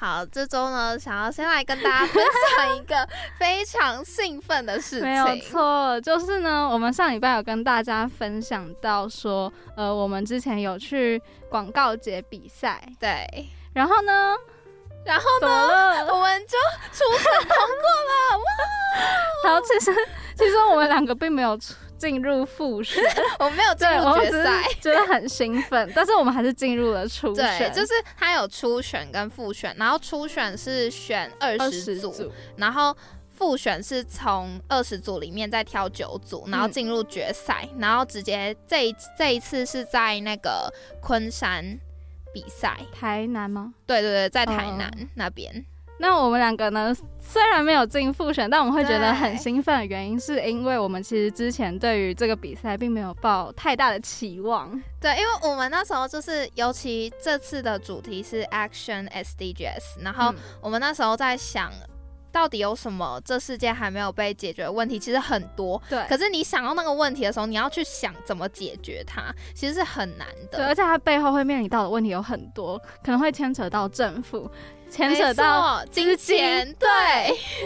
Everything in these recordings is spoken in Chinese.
好，这周呢，想要先来跟大家分享一个 非常兴奋的事情。没有错，就是呢，我们上礼拜有跟大家分享到说，呃，我们之前有去广告节比赛，对，然后呢，然后呢，我们就初审通过了，然后 其实其实我们两个并没有出进入复选，我没有进入决赛。是觉得很兴奋，但是我们还是进入了初对，选，就是它有初选跟复选，然后初选是选二二十组，组，然后复选是从二十组里面再挑九组，然后嗯。进入决赛，然后直接这一这一次是在那个昆山比赛，台南吗？对对对，在台嗯南那边，那我们两个呢，虽然没有进复选，但我们会觉得很兴奋的原因，是因为我们其实之前对于这个比赛并没有抱太大的期望。对，因为我们那时候就是，尤其这次的主题是 Action SDGs，然后嗯我们那时候在想。到底有什么这世界还没有被解决的问题？其实很多，对，可是你想到那个问题的时候，你要去想怎么解决它，其实是很难对，的。而且它背后会面临到的问题有很多，可能会牵扯到政府，牵扯到金钱，对，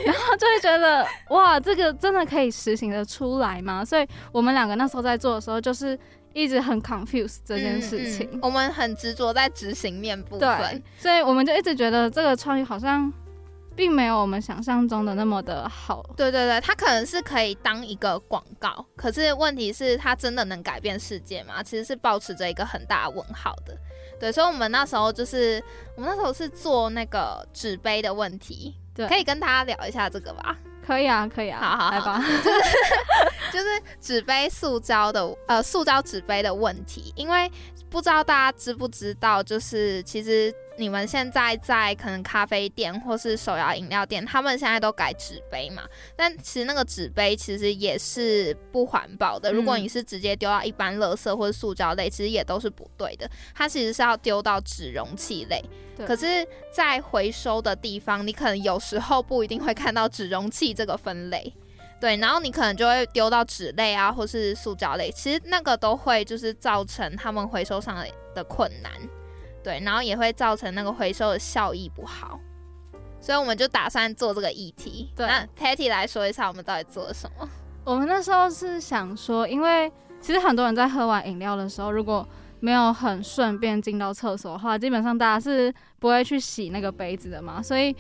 然后就会觉得 哇，这个真的可以实行的出来吗？所以我们两个那时候在做的时候，就是一直很 confuse 这件事情。嗯嗯我们很执着在执行面部对分。，所以我们就一直觉得这个创意好像并没有我们想象中的那么的好。对对对，它可能是可以当一个广告，可是问题是它真的能改变世界吗？其实是保持着一个很大的问号的。对，所以我们那时候就是我们那时候是做那个纸杯的问题，对，可以跟大家聊一下这个吧。可以啊，可以啊，好好好来吧。就是纸杯、塑胶的呃，塑胶纸杯的问题，因为不知道大家知不知道，就是其实你们现在在可能咖啡店或是手摇饮料店，他们现在都改纸杯嘛，但其实那个纸杯其实也是不环保的。如果嗯你是直接丢到一般垃圾或者塑胶类，其实也都是不对的。它其实是要丢到纸容器类。可是，在回收的地方，你可能有时候不一定会看到纸容器这个分类。对，然后你可能就会丢到纸类啊，或是塑胶类，其实那个都会就是造成他们回收上的的困难，对，然后也会造成那个回收的效益不好，所以我们就打算做这个议题。对那 Patty 来说一下我们到底做了什么？我们那时候是想说，因为其实很多人在喝完饮料的时候，如果没有很顺便进到厕所的话，基本上大家是不会去洗那个杯子的嘛，所以。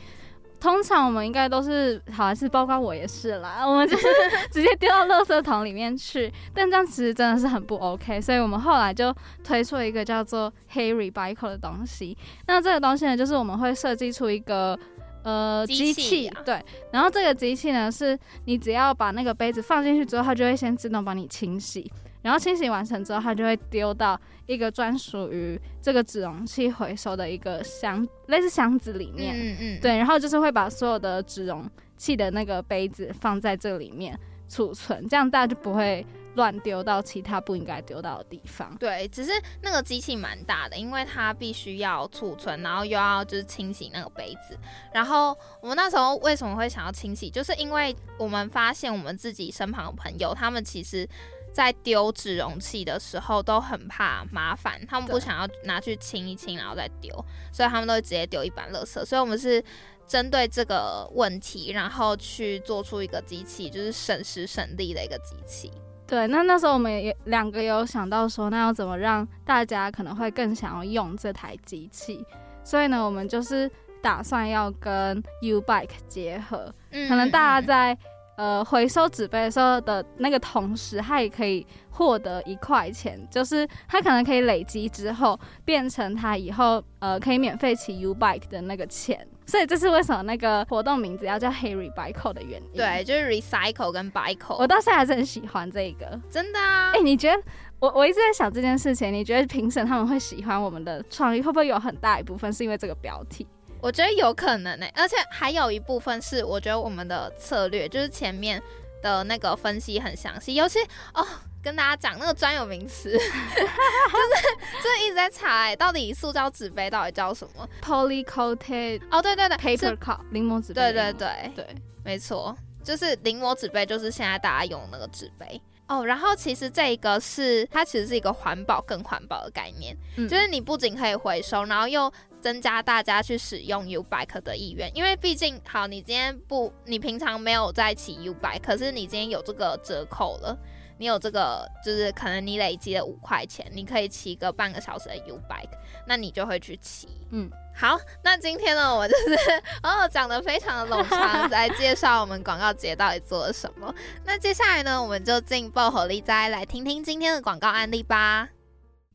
通常我们应该都是，好像是包括我也是啦，我们就是直接丢到垃圾桶里面去，但这样其实真的是很不 OK，所以我们后来就推出了一个叫做黑 recycle 的东西。那这个东西呢，就是我们会设计出一个呃机器对，然后这个机器呢，是你只要把那个杯子放进去之后，它就会先自动帮你清洗，然后清洗完成之后，它就会丢到一个专属于这个纸容器回收的一个箱，类似箱子里面。嗯嗯，对，然后就是会把所有的纸容器的那个杯子放在这里面储存，这样大家就不会乱丢到其他不应该丢到的地方。对，只是那个机器蛮大的，因为它必须要储存，然后又要就是清洗那个杯子。然后我们那时候为什么会想要清洗，就是因为我们发现我们自己身旁的朋友，他们其实。在丢纸容器的时候都很怕麻烦，他们不想要拿去清一清然后再丢，所以他们都会直接丢一般垃圾。所以我们是针对这个问题，然后去做出一个机器，就是省时省力的一个机器。对，那那时候我们也两个有想到说，那要怎么让大家可能会更想要用这台机器？所以呢，我们就是打算要跟 U Bike 结合，嗯可能大嗯家在呃回收纸杯的时候的那个同时，它也可以获得一块钱，就是它可能可以累积之后变成它以后呃可以免费骑 U Bike 的那个钱。所以这是为什么那个活动名字要叫 Harry Bike 的原因。对，，就是 recycle 跟 bicycle。我到现在还是很喜欢这个。真的啊哎、，你觉得我我一直在想这件事情，你觉得评审他们会喜欢我们的创意，会不会有很大一部分是因为这个标题？我觉得有可能呢、而且还有一部分是我觉得我们的策略就是前面的那个分析很详细，尤其哦。跟大家讲那个专有名词，就是就是一直在查哎、到底塑胶纸杯到底叫什么？polycoated 哦，对对对 paper 是 cup 柠檬纸杯。对对对，对，没错，就是临摹纸杯，就是现在大家用的那个纸杯。哦，然后其实这个是它其实是一个环保更环保的概念，嗯就是你不仅可以回收，然后又增加大家去使用 U bike 的意愿，因为毕竟好，你今天不，你平常没有在骑 U bike，可是你今天有这个折扣了。你有这个，就是可能你累积了五块钱，你可以骑个半个小时的 U bike，那你就会去骑。嗯，好，那今天呢，我就是哦讲的非常的冗长，来介绍我们广告节到底做了什么。那接下来呢，我们就进爆火力斋来听听今天的广告案例吧。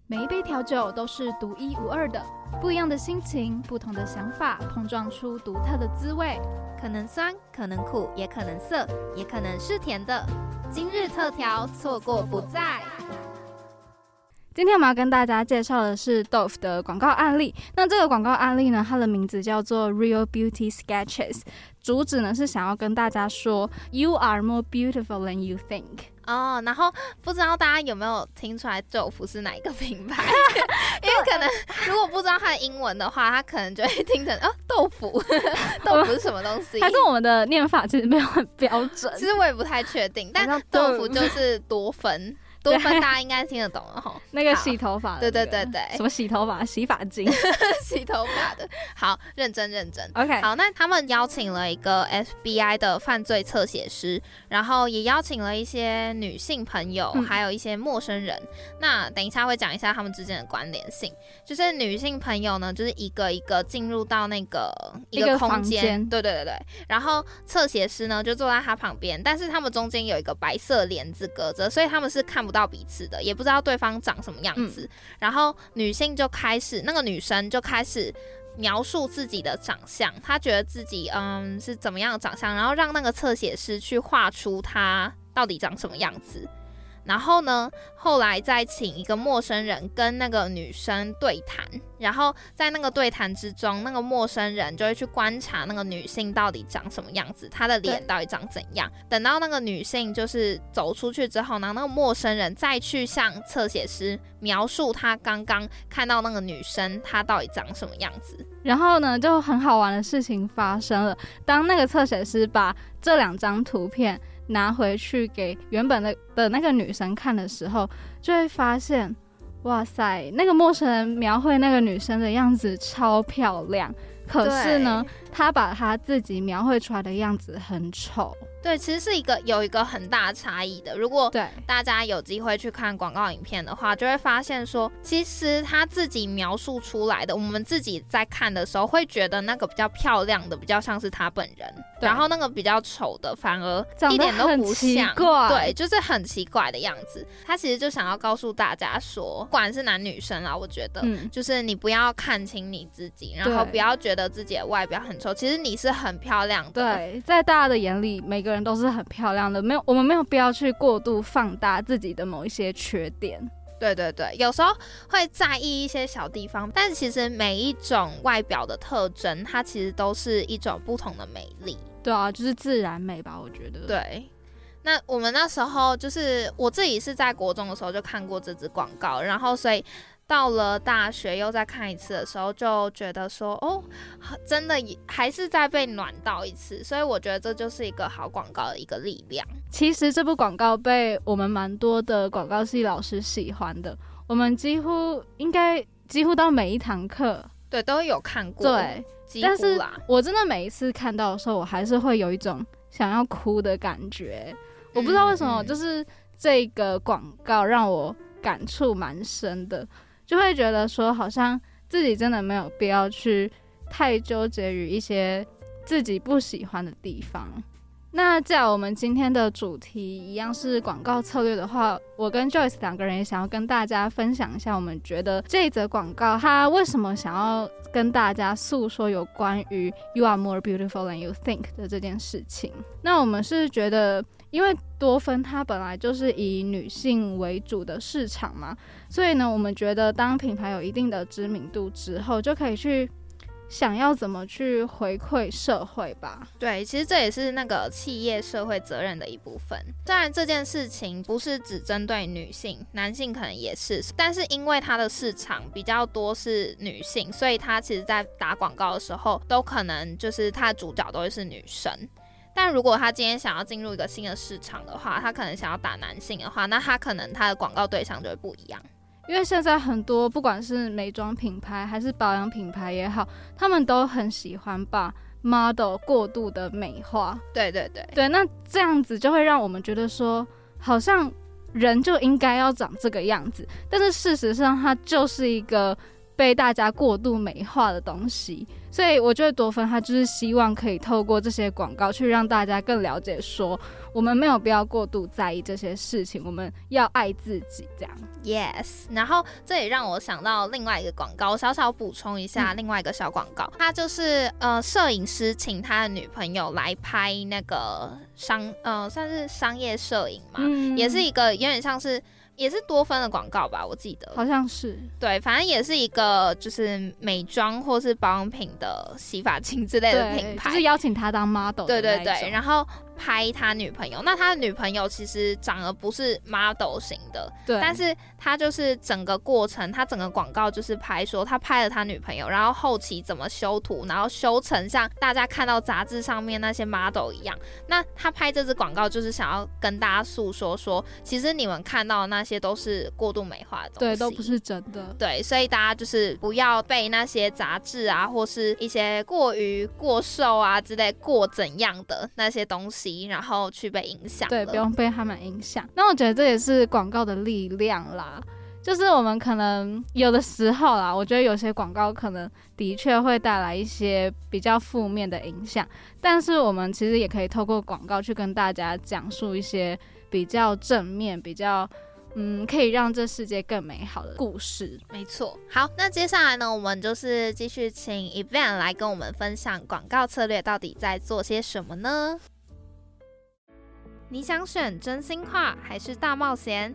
每一杯调酒都是独一无二的，不一样的心情，不同的想法，碰撞出独特的滋味。可能酸，可能苦，也可能涩，也可能是甜的。今日特调，错过不再。今天我们要跟大家介绍的是 Dove 的广告案例。那这个广告案例呢，它的名字叫做 Real Beauty Sketches，主旨呢是想要跟大家说，You are more beautiful than you think。哦，然后不知道大家有没有听出来豆腐是哪一个品牌？因为可能如果不知道它的英文的话，他可能就会听成哦豆腐，豆腐是什么东西？还是我们的念法其实没有很标准其。实我也不太确定，但豆腐就是多酚，大家应该听得懂了哈。那个洗头发对那个，对对对什么洗头发、洗发精。洗头发的，好认真认真。OK，好，那他们邀请了一个 FBI 的犯罪侧写师，然后也邀请了一些女性朋友，嗯还有一些陌生人。那等一下会讲一下他们之间的关联性。就是女性朋友呢，就是一个一个进入到那个一一个空间，间对对对对。然后侧写师呢就坐在他旁边，但是他们中间有一个白色帘子隔着，所以他们是看不到彼此的，也不知道对方长什么样子。然后女性就开始，那个女生就开始描述自己的长相，她觉得自己嗯是怎么样的长相，然后让那个侧写师去画出她到底长什么样子。然后呢，后来再请一个陌生人跟那个女生对谈，然后在那个对谈之中，那个陌生人就会去观察那个女性到底长什么样子，她的脸到底长怎样。等到那个女性就是走出去之后呢，那个陌生人再去向侧写师描述他刚刚看到那个女生她到底长什么样子。然后呢，就很好玩的事情发生了。当那个侧写师把这两张图片拿回去给原本的的那个女生看的时候，就会发现，哇塞，那个陌生人描绘那个女生的样子超漂亮，可是呢，他把他自己描绘出来的样子很丑。对，其实是一个有一个很大差异的。如果对，大家有机会去看广告影片的话，就会发现说，其实他自己描述出来的，我们自己在看的时候会觉得那个比较漂亮的，比较像是他本人，对然后那个比较丑的反而一点都不像，对，就是很奇怪的样子。他其实就想要告诉大家说，不管是男女生啦，我觉得。嗯，就是你不要看清你自己，然后不要觉得自己的外表很丑，其实你是很漂亮的。对，在大家的眼里，每个人都是很漂亮的，没有，我们没有必要去过度放大自己的某一些缺点。对对对，有时候会在意一些小地方，但其实每一种外表的特征，它其实都是一种不同的美丽。对啊，就是自然美吧，我觉得。，对，那我们那时候就是我自己是在国中的时候就看过这支广告，然后所以到了大学又再看一次的时候，就觉得说哦，真的也还是在被暖到一次，所以我觉得这就是一个好广告的一个力量。其实这部广告被我们蛮多的广告系老师喜欢的，我们几乎应该几乎到每一堂课，对，都有看过，对，几但是。我真的每一次看到的时候，我还是会有一种想要哭的感觉。我不知道为什么，就是这个广告让我感触蛮深的，就会觉得说，好像自己真的没有必要去太纠结于一些自己不喜欢的地方。那既然我们今天的主题一样是广告策略的话，我跟 Joyce 两个人也想要跟大家分享一下，我们觉得这则广告它为什么想要跟大家诉说有关于 “You are more beautiful than you think” 的这件事情。那我们是觉得，因为多芬它本来就是以女性为主的市场嘛，所以呢，我们觉得当品牌有一定的知名度之后，就可以去想要怎么去回馈社会吧。对，其实这也是那个企业社会责任的一部分。虽然这件事情不是只针对女性，男性可能也是，但是因为它的市场比较多是女性，所以它其实在打广告的时候，都可能就是它的主角都会是女生。但如果他今天想要进入一个新的市场的话，他可能想要打男性的话，那他可能他的广告对象就会不一样。因为现在很多不管是美妆品牌还是保养品牌也好，他们都很喜欢把 model 过度的美化。对对对对，那这样子就会让我们觉得说，好像人就应该要长这个样子，但是事实上它就是一个被大家过度美化的东西。所以我觉得多芬他就是希望可以透过这些广告去让大家更了解，说我们没有必要过度在意这些事情，我们要爱自己这样。Yes，然后这也让我想到另外一个广告，小小补充一下，另外一个小广告，他就是呃，摄影师请他的女朋友来拍那个商呃，算是商业摄影嘛，也是一个有点像是。也是多芬的广告吧，我记得好像是对，反正也是一个就是美妆或是保养品的洗发精之类的品牌，就是邀请他当 model。对对对，然后。拍他女朋友，那他的女朋友其实长得不是 model 型的，对，但是他就是整个过程，他整个广告就是拍说他拍了他女朋友，然后后期怎么修图，然后修成像大家看到杂志上面那些 model 一样。那他拍这支广告就是想要跟大家诉说说，其实你们看到的那些都是过度美化的东西，对，都不是真的。对，所以大家就是不要被那些杂志啊，或是一些过于过瘦啊之类过怎样的那些东西。然后去被影响，对，不用被他们影响。那我觉得这也是广告的力量啦，就是我们可能有的时候啦，我觉得有些广告可能的确会带来一些比较负面的影响，但是我们其实也可以透过广告去跟大家讲述一些比较正面、比较嗯可以让这世界更美好的故事。没错。好，那接下来呢，我们就是继续请 Evan 来跟我们分享广告策略到底在做些什么呢？你想选真心话还是大冒险？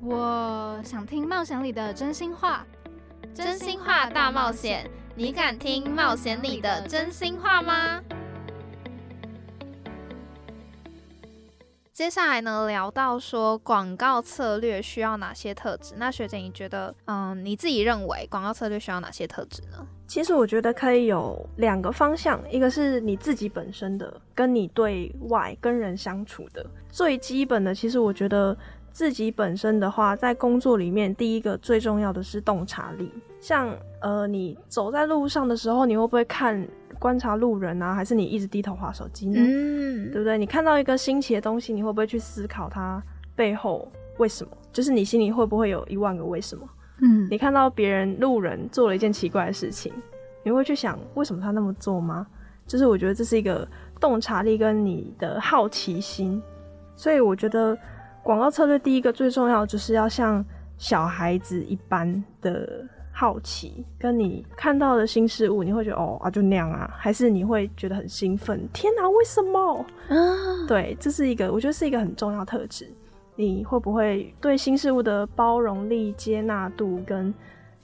我想听冒险里的真心话。真心话大冒险，你敢听冒险里的真心话吗？接下来呢，聊到说广告策略需要哪些特质？那学姐，你觉得，嗯，你自己认为广告策略需要哪些特质呢？其实我觉得可以有两个方向，一个是你自己本身的，跟你对外跟人相处的最基本的。其实我觉得自己本身的话，在工作里面，第一个最重要的是洞察力。像呃，你走在路上的时候，你会不会看观察路人啊？还是你一直低头划手机呢？嗯，对不对？你看到一个新奇的东西，你会不会去思考它背后为什么？就是你心里会不会有一万个为什么？嗯，你看到别人路人做了一件奇怪的事情，你会去想为什么他那么做吗？就是我觉得这是一个洞察力跟你的好奇心，所以我觉得广告策略第一个最重要就是要像小孩子一般的好奇，跟你看到的新事物，你会觉得哦啊就那样啊，还是你会觉得很兴奋？天哪，为什么？啊，对，这是一个我觉得是一个很重要特质。你会不会对新事物的包容力、接纳度，跟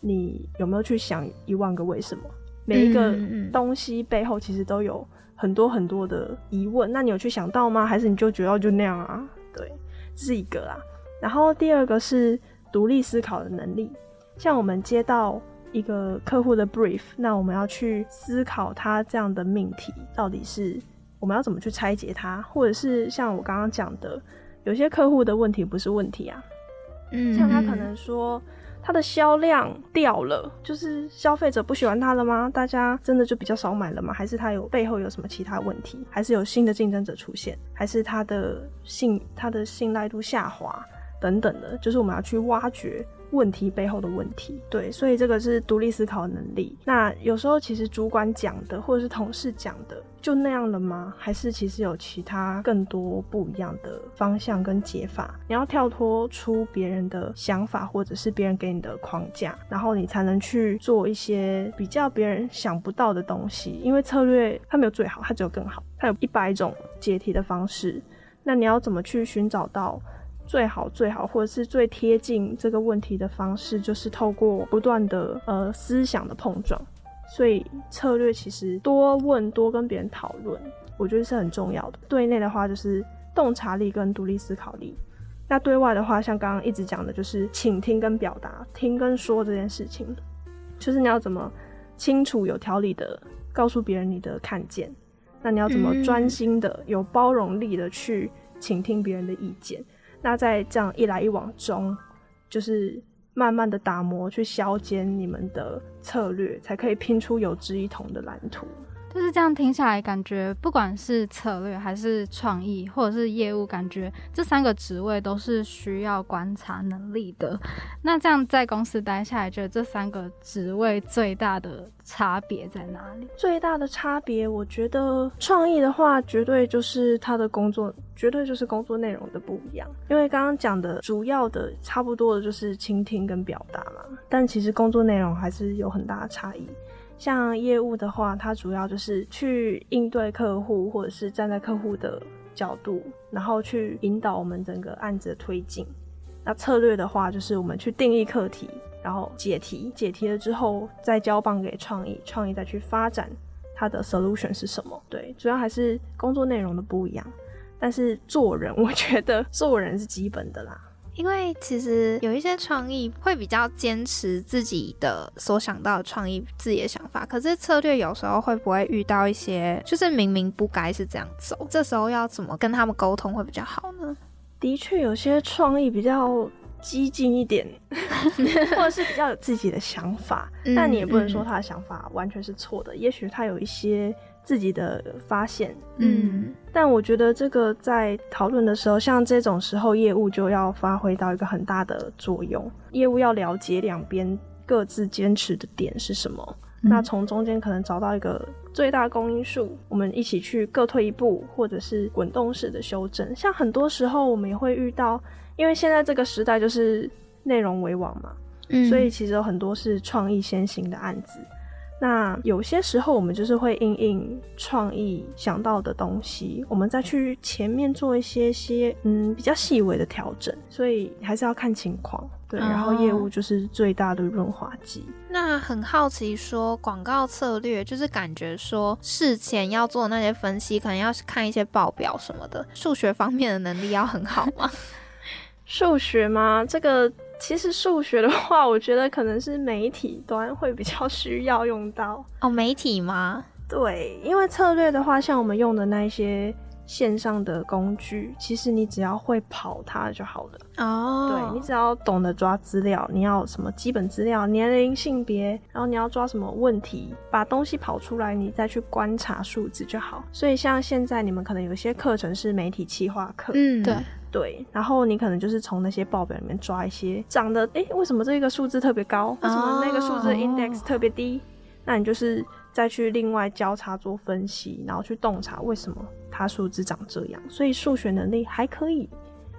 你有没有去想一万个为什么？每一个东西背后其实都有很多很多的疑问。那你有去想到吗？还是你就觉得就那样啊？对，这是一个啦。然后第二个是独立思考的能力。像我们接到一个客户的 brief，那我们要去思考他这样的命题到底是我们要怎么去拆解它，或者是像我刚刚讲的。有些客户的问题不是问题啊，嗯，像他可能说他的销量掉了，就是消费者不喜欢他了吗？大家真的就比较少买了吗？还是他有背后有什么其他问题？还是有新的竞争者出现？还是他的信他的信赖度下滑等等的？就是我们要去挖掘。问题背后的问题，对，所以这个是独立思考能力。那有时候其实主管讲的或者是同事讲的就那样了吗？还是其实有其他更多不一样的方向跟解法？你要跳脱出别人的想法或者是别人给你的框架，然后你才能去做一些比较别人想不到的东西。因为策略它没有最好，它只有更好，它有一百种解题的方式。那你要怎么去寻找到？最好最好，或者是最贴近这个问题的方式，就是透过不断的呃思想的碰撞，所以策略其实多问多跟别人讨论，我觉得是很重要的。对内的话就是洞察力跟独立思考力，那对外的话，像刚刚一直讲的，就是倾听跟表达，听跟说这件事情，就是你要怎么清楚有条理的告诉别人你的看见，那你要怎么专心的、有包容力的去倾听别人的意见，那在这样一来一往中，就是慢慢的打磨，去削尖你们的策略，才可以拼出有志一同的蓝图。就是这样听下来，感觉不管是策略还是创意，或者是业务，感觉这三个职位都是需要观察能力的。那这样在公司待下来，觉得这三个职位最大的差别在哪里？最大的差别，我觉得创意的话，绝对就是他的工作，绝对就是工作内容的不一样。因为刚刚讲的主要的差不多的就是倾听跟表达嘛，但其实工作内容还是有很大的差异。像业务的话，它主要就是去应对客户，或者是站在客户的角度，然后去引导我们整个案子的推进。那策略的话，就是我们去定义课题，然后解题，解题了之后再交棒给创意，创意再去发展它的 solution 是什么。对，主要还是工作内容的不一样，但是做人，我觉得做人是基本的啦。因为其实有一些创意会比较坚持自己的所想到的创意、自己的想法，可是策略有时候会不会遇到一些，就是明明不该是这样走，这时候要怎么跟他们沟通会比较好呢？的确，有些创意比较激进一点，或者是比较有自己的想法，但你也不能说他的想法完全是错的，也许他有一些。自己的发现，嗯，但我觉得这个在讨论的时候，像这种时候，业务就要发挥到一个很大的作用。业务要了解两边各自坚持的点是什么，那从中间可能找到一个最大公因数，我们一起去各退一步，或者是滚动式的修正。像很多时候我们也会遇到，因为现在这个时代就是内容为王嘛，所以其实有很多是创意先行的案子。那有些时候，我们就是会应应创意想到的东西，我们再去前面做一些些嗯比较细微的调整，所以还是要看情况。对，然后业务就是最大的润滑剂。那很好奇，说广告策略就是感觉说事前要做那些分析，可能要看一些报表什么的，数学方面的能力要很好吗？数学吗？这个。其实数学的话，我觉得可能是媒体端会比较需要用到哦。媒体吗？对，因为策略的话，像我们用的那一些线上的工具，其实你只要会跑它就好了哦。对你只要懂得抓资料，你要什么基本资料、年龄、性别，然后你要抓什么问题，把东西跑出来，你再去观察数字就好。所以像现在你们可能有些课程是媒体企划课，嗯，对。对，然后你可能就是从那些报表里面抓一些长得，哎，为什么这个数字特别高？为什么那个数字 index 特别低？那你就是再去另外交叉做分析，然后去洞察为什么它数字长这样。所以数学能力还可以。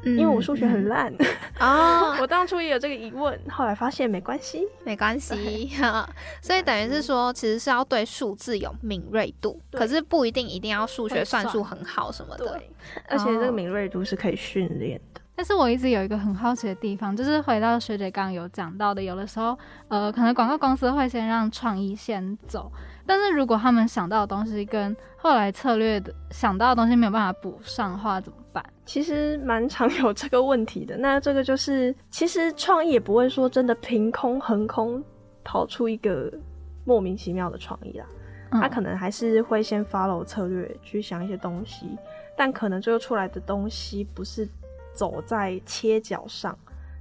因为我数学很烂啊，我当初也有这个疑问，后来发现没关系，没关系，所以等于是说，其实是要对数字有敏锐度，可是不一定一定要数学算术很好什么的，对，而且这个敏锐度是可以训练的。但是我一直有一个很好奇的地方，就是回到学姐刚刚有讲到的，有的时候，呃，可能广告公司会先让创意先走，但是如果他们想到的东西跟后来策略的想到的东西没有办法补上的话，怎么办？其实蛮常有这个问题的。那这个就是，其实创意也不会说真的凭空横空跑出一个莫名其妙的创意啦，他可能还是会先 follow 策略去想一些东西，但可能最后出来的东西不是。走在切角上，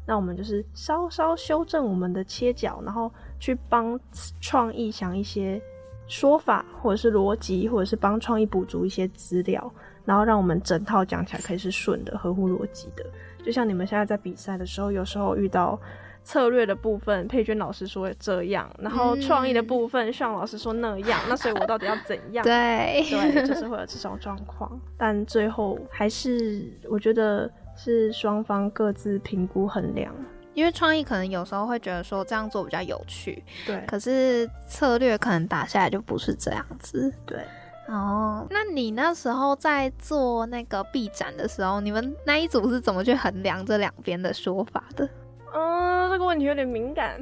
那我们就是稍稍修正我们的切角，然后去帮创意想一些说法，或者是逻辑，或者是帮创意补足一些资料，然后让我们整套讲起来可以是顺的、合乎逻辑的。就像你们现在在比赛的时候，有时候遇到策略的部分，佩娟老师说这样，然后创意的部分，向老师说那样，那所以我到底要怎样？对对，就是会有这种状况，但最后还是我觉得。是双方各自评估衡量，因为创意可能有时候会觉得说这样做比较有趣，对。可是策略可能打下来就不是这样子，对。哦，那你那时候在做那个 B 展的时候，你们那一组是怎么去衡量这两边的说法的？嗯，这个问题有点敏感。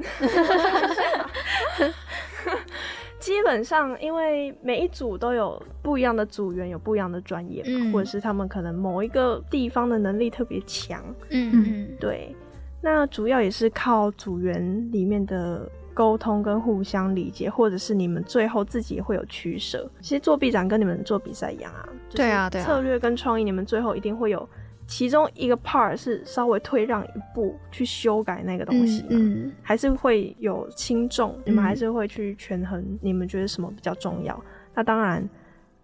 基本上，因为每一组都有不一样的组员，有不一样的专业嘛，嗯。或者是他们可能某一个地方的能力特别强，嗯嗯。对。那主要也是靠组员里面的沟通跟互相理解，或者是你们最后自己也会有取舍。其实做 B 展跟你们做比赛一样啊，对啊对啊。策略跟创意，你们最后一定会有其中一个 part 是稍微退让一步去修改那个东西嘛。嗯还是会有轻重，你嗯们还是会去权衡，你们觉得什么比较重要？那当然，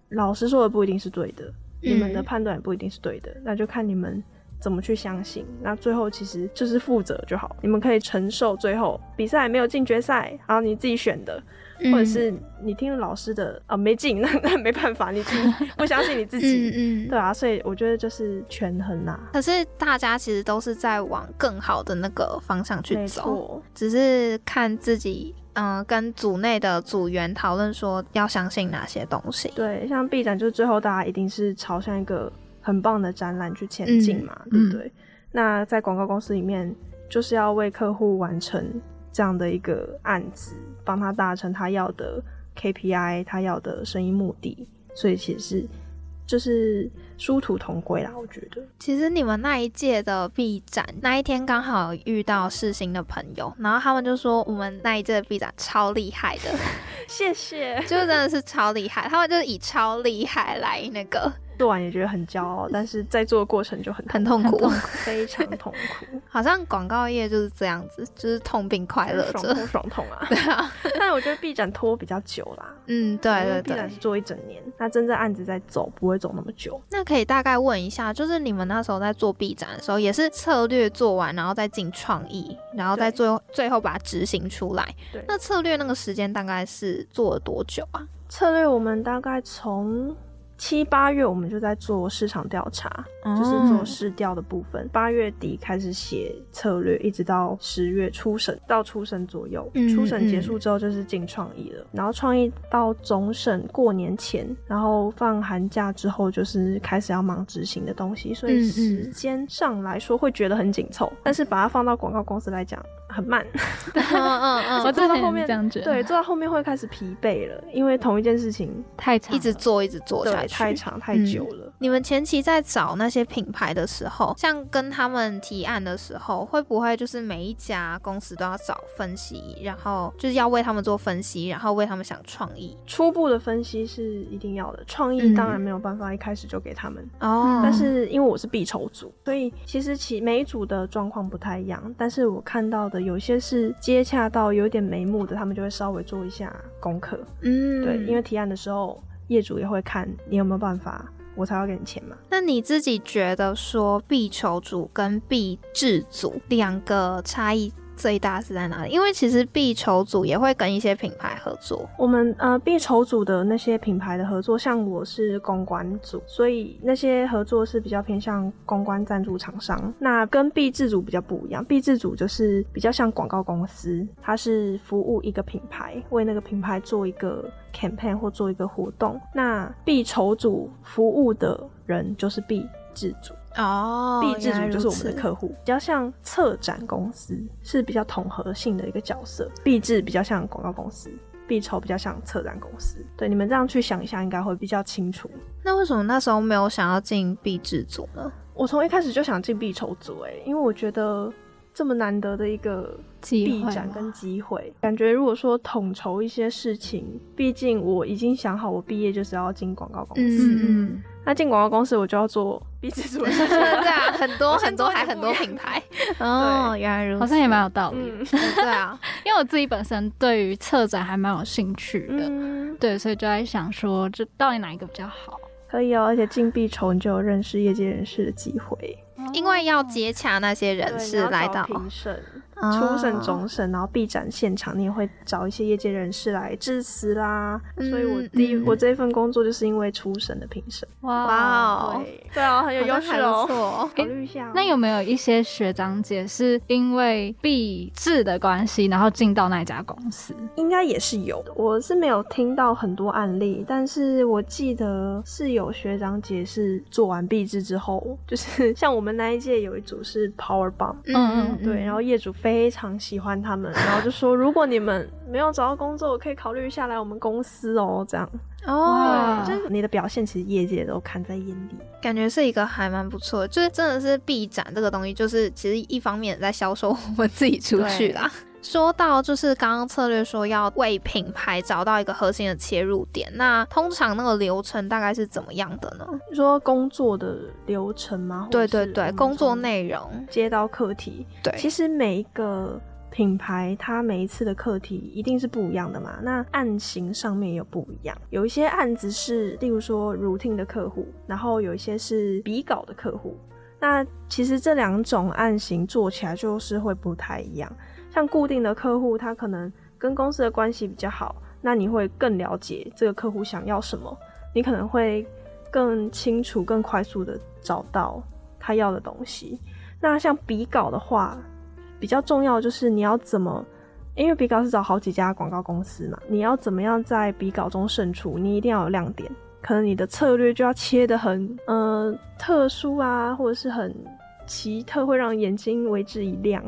老师说的不一定是对的，你们的判断也不一定是对的，那就看你们怎么去相信。那最后其实就是负责就好，你们可以承受最后比赛没有进决赛，然后你自己选的，嗯或者是你听了老师的啊、没进，那那没办法，你自己 不相信你自己，嗯嗯对啊，所以我觉得就是权衡呐、可是大家其实都是在往更好的那个方向去走，只是看自己，嗯、跟组内的组员讨论说要相信哪些东西。对，像 B 展，就是最后大家一定是朝向一个很棒的展览去前进嘛，嗯对不对？那在广告公司里面，就是要为客户完成这样的一个案子，帮他达成他要的 KPI，他要的生意目的，所以其实是就是殊途同归啦，我觉得。其实你们那一届的 B 展那一天刚好遇到世新的朋友，然后他们就说我们那一届的 B 展超厉害的，谢谢，就真的是超厉害，他们就是以超厉害来那个做完也觉得很骄傲，但是在做的过程就很很痛苦，非常痛苦，好像广告业就是这样子，就是痛并快乐着。爽痛爽痛啊！对啊，但我觉得 B 展拖比较久啦，嗯，对对因为 B 展对是。做一整年，那真正案子在走，不会走那么久。那可以大概问一下，就是你们那时候在做 B 展的时候，也是策略做完，然后再进创意，然后再对最后最后把它执行出来。对那策略那个时间大概是做了多久啊？策略我们大概从七八月我们就在做市场调查，就是做哦市调的部分。八月底开始写策略，一直到十月初审到初审左右。嗯初审结束之后就是进创意了，然后创意到总审过年前，然后放寒假之后就是开始要忙执行的东西，所以时间上来说会觉得很紧凑，但是把它放到广告公司来讲很慢。嗯 嗯嗯，我之前也做到后面这样觉得，对，坐到后面会开始疲惫了，因为同一件事情太长，一直做一直做下去，太长太久了。你们前期在找那些品牌的时候，像跟他们提案的时候，会不会就是每一家公司都要找分析，然后就是要为他们做分析，然后为他们想创意？初步的分析是一定要的，创意嗯当然没有办法一开始就给他们。哦但是因为我是必筹组，所以其实其每一组的状况不太一样。但是我看到的有些是接洽到有点眉目的，他们就会稍微做一下功课。嗯，对，因为提案的时候，业主也会看你有没有办法，我才要给你钱嘛。那你自己觉得说必筹组跟必制组两个差异最大是在哪里？因为其实必筹组也会跟一些品牌合作，我们呃必筹组的那些品牌的合作，像我是公关组，所以那些合作是比较偏向公关赞助厂商。那跟必制组比较不一样，必制组就是比较像广告公司，它是服务一个品牌，为那个品牌做一个 campaign 或做一个活动。那必筹组服务的人就是必制组。哦毕制组就是我们的。客户，比较像策展公司，是比较统合性的一个角色。毕制比较像广告公司，必筹比较像策展公司。对，你们这样去想一下，应该会比较清楚。那为什么那时候没有想要进 B 制组呢？我从一开始就想进 B 筹组，哎，因为我觉得这么难得的一个机会吗？必展跟机会，感觉如果说统筹一些事情，毕竟我已经想好，我毕业就是要进广告公司。嗯嗯，那进广告公司，我就要做必制组的事情对。啊，很多很多还很多品牌。哦，原来如此，好像也蛮有道理，嗯。对啊，因为我自己本身对于策展还蛮有兴趣的，嗯，对，所以就在想说，这到底哪一个比较好？可以哦，而且进必筹你就有认识业界人士的机会。因为要接洽那些人对士来到评审、哦初审、总审，然后闭展现场，你也会找一些业界人士来致辞啦。嗯所以我第一、嗯我这一份工作就是因为初审的评审。哇对对啊，很有优势哦。错。考虑一下哦、那有没有一些学长姐是因为毕制的关系，然后进到那家公司？应该也是有的，我是没有听到很多案例，但是我记得是有学长姐是做完毕制之后，就是 像我们那一届有一组是 Power Bomb，嗯嗯对，然后业主非非常喜欢他们，然后就说如果你们没有找到工作，可以考虑下来我们公司哦，这样。哦，就是你的表现，其实业界都看在眼里，感觉是一个还蛮不错的，就是真的是 B 展这个东西，就是其实一方面在销售我们自己出去啦。说到就是刚刚策略说要为品牌找到一个核心的切入点，那通常那个流程大概是怎么样的呢？你说工作的流程吗？对对对，工作内容接到课题，对，其实每一个。品牌它每一次的课题一定是不一样的嘛？那案型上面有不一样，有一些案子是，例如说 routine 的客户，然后有一些是比稿的客户。那其实这两种案型做起来就是会不太一样。像固定的客户，他可能跟公司的关系比较好，那你会更了解这个客户想要什么，你可能会更清楚、更快速的找到他要的东西。那像比稿的话，比较重要就是你要怎么，因为比稿是找好几家广告公司嘛，你要怎么样在比稿中胜出？你一定要有亮点，可能你的策略就要切的很呃特殊啊，或者是很奇特，会让眼睛为之一亮。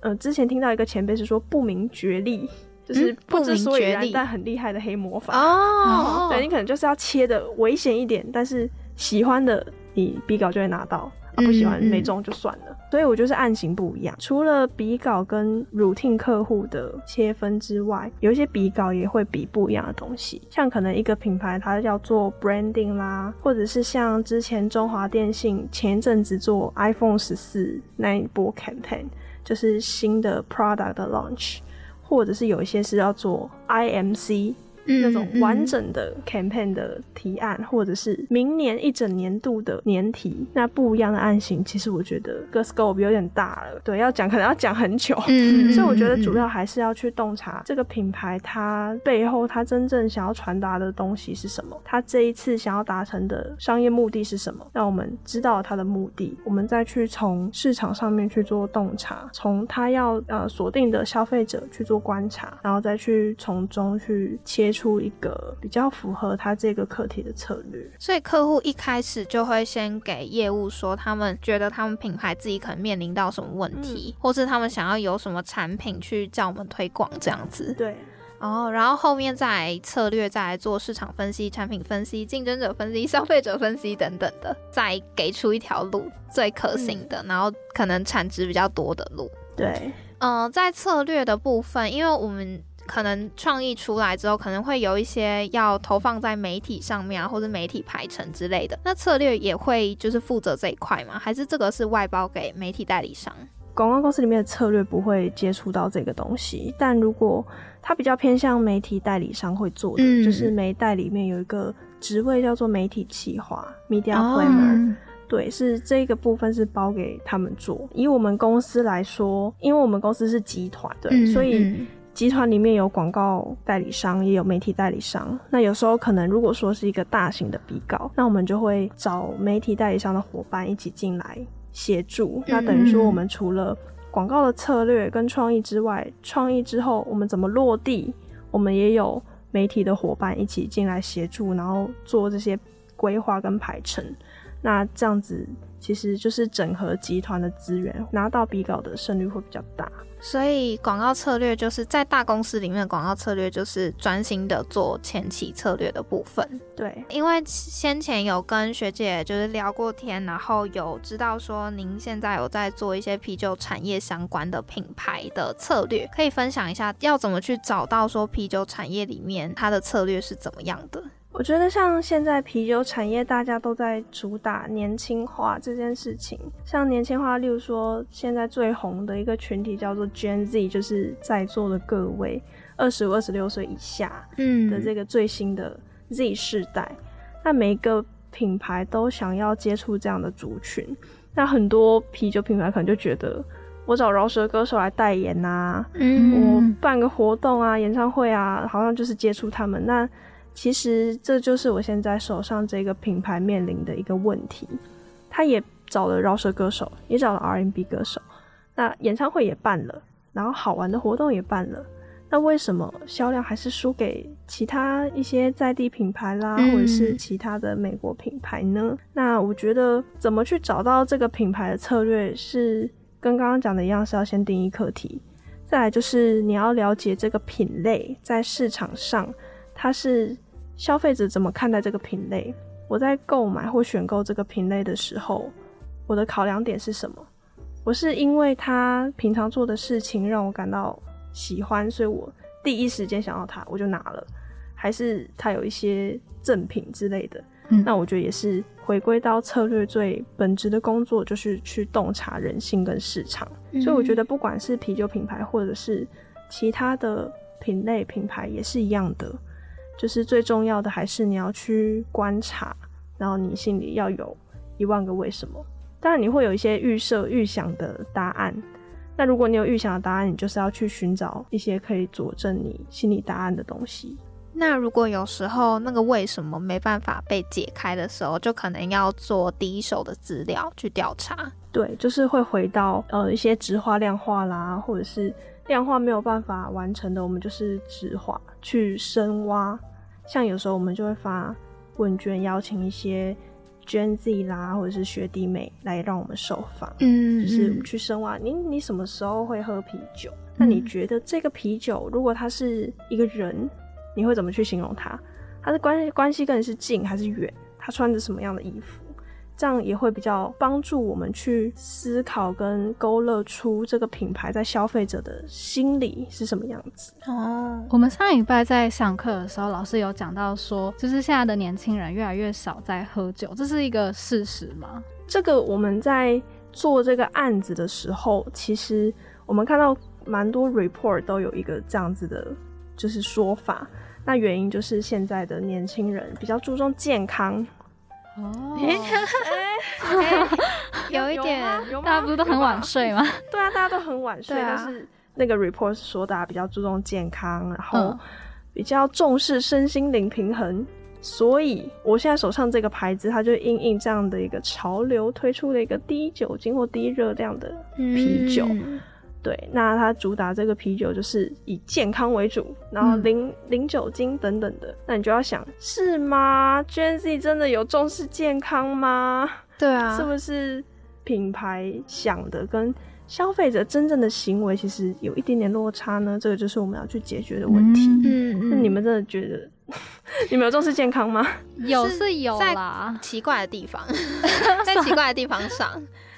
呃，之前听到一个前辈是说不明觉厉，就是不知所以然但很厉害的黑魔法哦。对你可能就是要切的危险一点，但是喜欢的你比稿就会拿到。不喜欢没中就算了，所以我就是案型不一样。除了比稿跟 routine 客户的切分之外，有一些比稿也会比不一样的东西。像可能一个品牌它要做 branding 啦，或者是像之前中华电信前一阵子做 iPhone 十四那一波 campaign，就是新的 product launch，或者是有一些是要做 IMC。那种完整的 campaign 的提案，或者是明年一整年度的年题，那不一样的案型，其实我觉得个 scope 有点大了。对，要讲可能要讲很久。嗯，所以我觉得主要还是要去洞察这个品牌它背后它真正想要传达的东西是什么，它这一次想要达成的商业目的是什么。让我们知道它的目的，我们再去从市场上面去做洞察，从它要呃锁定的消费者去做观察，然后再去从中去切。出一个比较符合他这个课题的策略，所以客户一开始就会先给业务说，他们觉得他们品牌自己可能面临到什么问题，或是他们想要有什么产品去叫我们推广这样子。对，哦，然后后面再策略，再来做市场分析、产品分析、竞争者分析、消费者分析等等的，再给出一条路最可行的，然后可能产值比较多的路。对，嗯，在策略的部分，因为我们。可能创意出来之后，可能会有一些要投放在媒体上面啊，或者媒体排程之类的。那策略也会就是负责这一块吗？还是这个是外包给媒体代理商？广告公司里面的策略不会接触到这个东西，但如果它比较偏向媒体代理商会做的，就是媒代里面有一个职位叫做媒体企划 （Media Planner），对，是这个部分是包给他们做。以我们公司来说，因为我们公司是集团，对，所以。集团里面有广告代理商，也有媒体代理商。那有时候可能如果说是一个大型的比稿，那我们就会找媒体代理商的伙伴一起进来协助。那等于说，我们除了广告的策略跟创意之外，创意之后我们怎么落地，我们也有媒体的伙伴一起进来协助，然后做这些规划跟排程。那这样子其实就是整合集团的资源，拿到比稿的胜率会比较大。所以广告策略就是在大公司里面，广告策略就是专心的做前期策略的部分。对，因为先前有跟学姐就是聊过天，然后有知道说您现在有在做一些啤酒产业相关的品牌的策略，可以分享一下要怎么去找到说啤酒产业里面它的策略是怎么样的。我觉得像现在啤酒产业，大家都在主打年轻化这件事情。像年轻化，例如说现在最红的一个群体叫做 Gen Z，就是在座的各位二十五、二十六岁以下的这个最新的 Z 世代。那每一个品牌都想要接触这样的族群。那很多啤酒品牌可能就觉得，我找饶舌歌手来代言呐，我办个活动啊、演唱会啊，好像就是接触他们。那其实这就是我现在手上这个品牌面临的一个问题。他也找了饶舌歌手，也找了 R&B 歌手，那演唱会也办了，然后好玩的活动也办了。那为什么销量还是输给其他一些在地品牌啦，或者是其他的美国品牌呢？那我觉得怎么去找到这个品牌的策略，是跟刚刚讲的一样，是要先定义课题。再来就是你要了解这个品类在市场上，它是消费者怎么看待这个品类。我在购买或选购这个品类的时候，我的考量点是什么？我是因为他平常做的事情让我感到喜欢，所以我第一时间想到他，我就拿了，还是他有一些赠品之类的？嗯那我觉得也是回归到策略最本质的工作，就是去洞察人性跟市场。所以我觉得不管是啤酒品牌或者是其他的品类品牌也是一样的，就是最重要的还是你要去观察，然后你心里要有一万个为什么。当然你会有一些预设、预想的答案。那如果你有预想的答案，你就是要去寻找一些可以佐证你心理答案的东西。那如果有时候那个为什么没办法被解开的时候，就可能要做第一手的资料去调查。对，就是会回到呃一些直化、量化啦，或者是量化没有办法完成的，我们就是直化去深挖。像有时候我们就会发问卷，邀请一些 Gen Z 啦，或者是学弟妹来让我们受访，嗯就是去深挖。你你什么时候会喝啤酒？那你嗯觉得这个啤酒，如果它是一个人，你会怎么去形容它？它的关关系跟你是近还是远？他穿着什么样的衣服？这样也会比较帮助我们去思考跟勾勒出这个品牌在消费者的心理是什么样子。哦，我们上礼拜在上课的时候，老师有讲到说，就是现在的年轻人越来越少在喝酒，这是一个事实吗？这个我们在做这个案子的时候，其实我们看到蛮多 report 都有一个这样子的，就是说法。那原因就是现在的年轻人比较注重健康，哦，有一点大家不是都很晚？睡吗？对啊，大家都很晚睡，但是那个 report 是说大家比较注重健康，然后嗯比较重视身心灵平衡。所以，我现在手上这个牌子，它就应应这样的一个潮流，推出了一个低酒精或低热量的啤酒。嗯对，那它主打这个啤酒就是以健康为主，然后嗯零、零酒精等等的。那你就要想，是吗？Gen Z 真的有重视健康吗？对啊，是不是品牌想的跟消费者真正的行为其实有一点点落差呢？这个就是我们要去解决的问题。嗯嗯那你们真的觉得 你们有重视健康吗？有是是有在啦，奇怪的地方，在奇怪的地方上，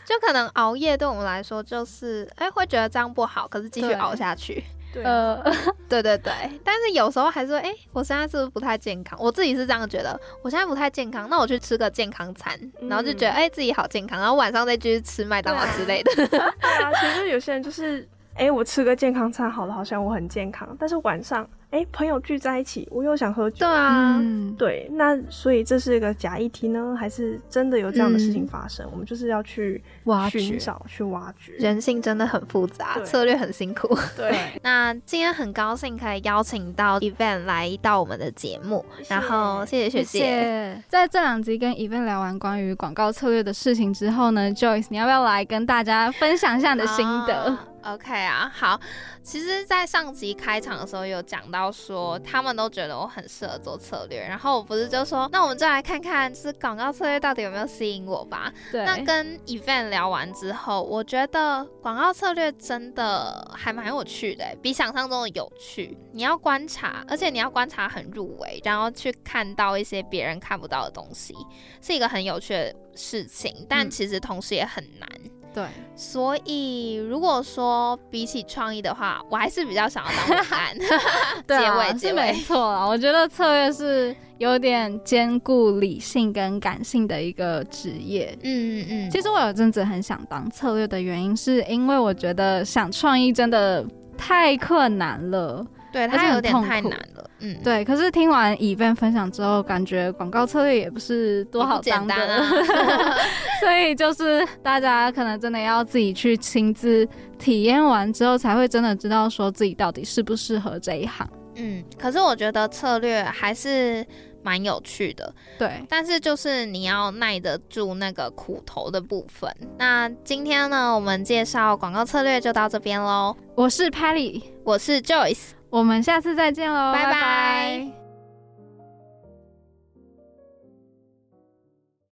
就可能熬夜对我们来说就是，哎、会觉得这样不好，可是继续熬下去。对呃，对对对，但是有时候还是会，哎、我现在是不是不太健康？我自己是这样觉得，我现在不太健康，那我去吃个健康餐，然后就觉得，嗯哎、自己好健康，然后晚上再继续吃麦当劳之类的。对啊，其实有些人就是，哎、我吃个健康餐好了，好像我很健康，但是晚上，哎、朋友聚在一起，我又想喝酒。对啊，嗯，对，那所以这是一个假议题呢，还是真的有这样的事情发生？我们就是要去挖掘寻找、去挖掘。人性真的很复杂，策略很辛苦。对，那今天很高兴可以邀请到 Event 来到我们的节目，然后谢谢学谢姐。谢。在这两集跟 Event 聊完关于广告策略的事情之后呢，Joyce，你要不要来跟大家分享一下你的心得？啊 OK 啊，好。其实，在上集开场的时候有讲到说，他们都觉得我很适合做策略，然后我不是就说，那我们就来看看，就是广告策略到底有没有吸引我吧。对，那跟 Event 聊完之后，我觉得广告策略真的还蛮有趣的，比想象中的有趣。你要观察，而且你要观察很入围，然后去看到一些别人看不到的东西，是一个很有趣的事情。但嗯其实同时也很难。对，所以，如果说比起创意的话，我还是比较想要当文案。对啊结尾，结是没，错啊。我觉得策略是有点兼顾理性跟感性的一个职业。嗯嗯嗯，其实我有阵子很想当策略的原因，是因为我觉得想创意真的太困难了。对它有点太难了。嗯，对，可是听完 event 分享之后，感觉广告策略也不是多好当的，单啊。所以就是大家可能真的要自己去亲自体验完之后，才会真的知道说自己到底适不适合这一行。嗯，可是我觉得策略还是蛮有趣的，对，但是就是你要耐得住那个苦头的部分。那今天呢，我们介绍广告策略就到这边喽。我是 Patty，我是 Joyce，我们下次再见喽，拜。拜拜